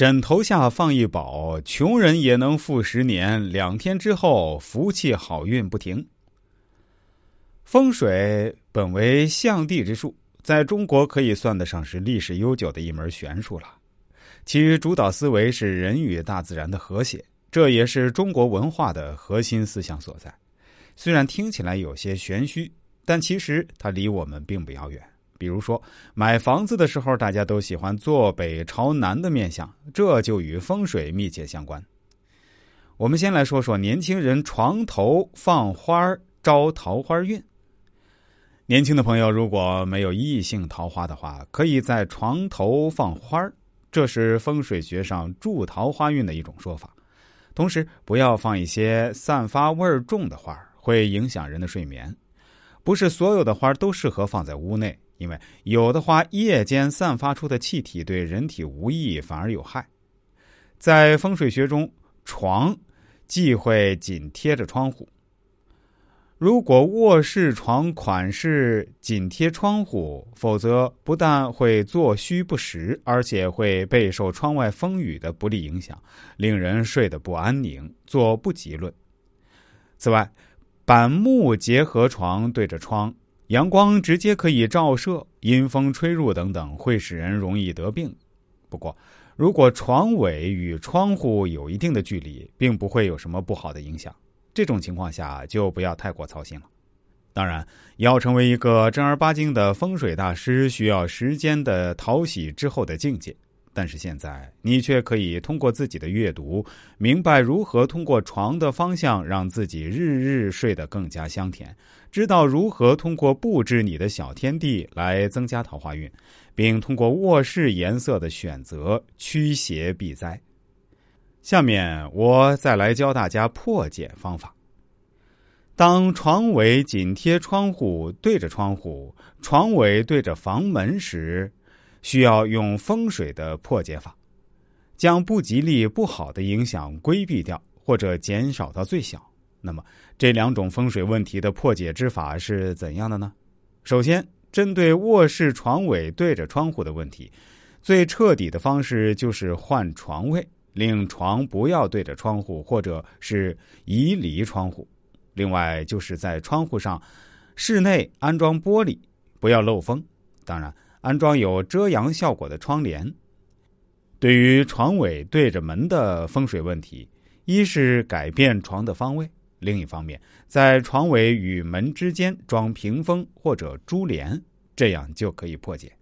枕头下放一宝，穷人也能富十年。两天之后，福气好运不停。风水本为象地之术，在中国可以算得上是历史悠久的一门玄术了。其主导思维是人与大自然的和谐，这也是中国文化的核心思想所在。虽然听起来有些玄虚，但其实它离我们并不遥远。比如说，买房子的时候，大家都喜欢坐北朝南的面相，这就与风水密切相关。我们先来说说年轻人床头放花招桃花运。年轻的朋友如果没有异性桃花的话，可以在床头放花这是风水学上助桃花运的一种说法。同时，不要放一些散发味儿重的花会影响人的睡眠。不是所有的花都适合放在屋内。因为有的花夜间散发出的气体对人体无益，反而有害。在风水学中，床忌讳紧贴着窗户。如果卧室床款式紧贴窗户，否则不但会坐虚不实，而且会备受窗外风雨的不利影响，令人睡得不安宁，坐不吉论。此外，板木结合床对着窗。阳光直接可以照射，阴风吹入等等，会使人容易得病。不过，如果床尾与窗户有一定的距离，并不会有什么不好的影响。这种情况下就不要太过操心了。当然，要成为一个正儿八经的风水大师，需要时间的淘洗之后的境界。但是现在，你却可以通过自己的阅读，明白如何通过床的方向让自己日日睡得更加香甜，知道如何通过布置你的小天地来增加桃花运，并通过卧室颜色的选择驱邪避灾。下面我再来教大家破解方法。当床尾紧贴窗户，对着窗户，床尾对着房门时。需要用风水的破解法，将不吉利、不好的影响规避掉，或者减少到最小。那么，这两种风水问题的破解之法是怎样的呢？首先，针对卧室床尾对着窗户的问题，最彻底的方式就是换床位，令床不要对着窗户，或者是移离窗户。另外，就是在窗户上，室内安装玻璃，不要漏风。当然。安装有遮阳效果的窗帘。对于床尾对着门的风水问题，一是改变床的方位，另一方面在床尾与门之间装屏风或者珠帘，这样就可以破解。